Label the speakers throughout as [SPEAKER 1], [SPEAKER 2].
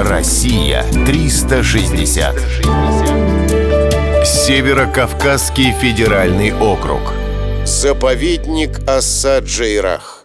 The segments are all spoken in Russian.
[SPEAKER 1] Россия 360. Северо-Кавказский федеральный округ. Заповедник Асад-Джейрах.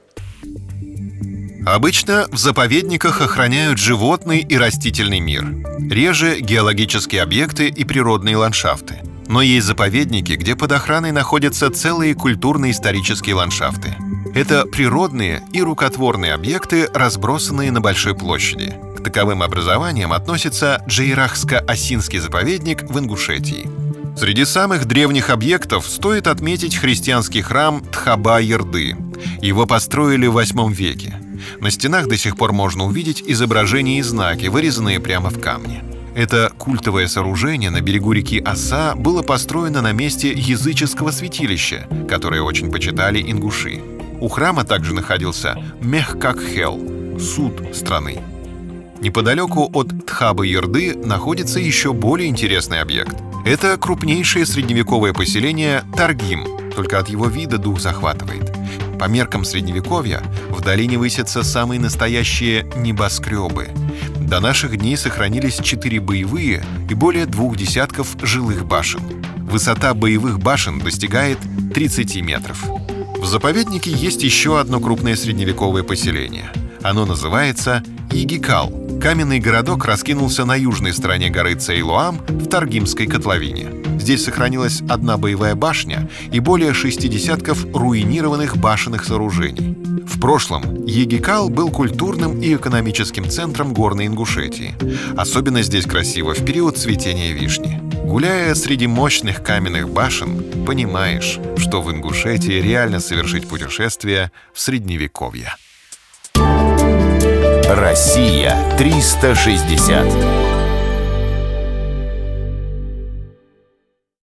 [SPEAKER 2] Обычно в заповедниках охраняют животный и растительный мир. Реже геологические объекты и природные ландшафты. Но есть заповедники, где под охраной находятся целые культурно-исторические ландшафты. Это природные и рукотворные объекты, разбросанные на большой площади. Таковым образованиям относится Джейрахско-Осинский заповедник в Ингушетии. Среди самых древних объектов стоит отметить христианский храм Тхаба-Ерды. Его построили в VIII веке. На стенах до сих пор можно увидеть изображения и знаки, вырезанные прямо в камне. Это культовое сооружение на берегу реки Оса было построено на месте языческого святилища, которое очень почитали ингуши. У храма также находился Мехкакхел, суд страны. Неподалеку от Тхабы-Ерды находится еще более интересный объект. Это крупнейшее средневековое поселение Таргим, только от его вида дух захватывает. По меркам средневековья в долине высятся самые настоящие небоскребы. До наших дней сохранились четыре боевые и более двух десятков жилых башен. Высота боевых башен достигает 30 метров. В заповеднике есть еще одно крупное средневековое поселение. Оно называется Игикал. Каменный городок раскинулся на южной стороне горы Цейлуам в Таргимской котловине. Здесь сохранилась одна боевая башня и более шести десятков руинированных башенных сооружений. В прошлом Егикал был культурным и экономическим центром горной Ингушетии. Особенно здесь красиво в период цветения вишни. Гуляя среди мощных каменных башен, понимаешь, что в Ингушетии реально совершить путешествие в Средневековье.
[SPEAKER 1] Россия 360.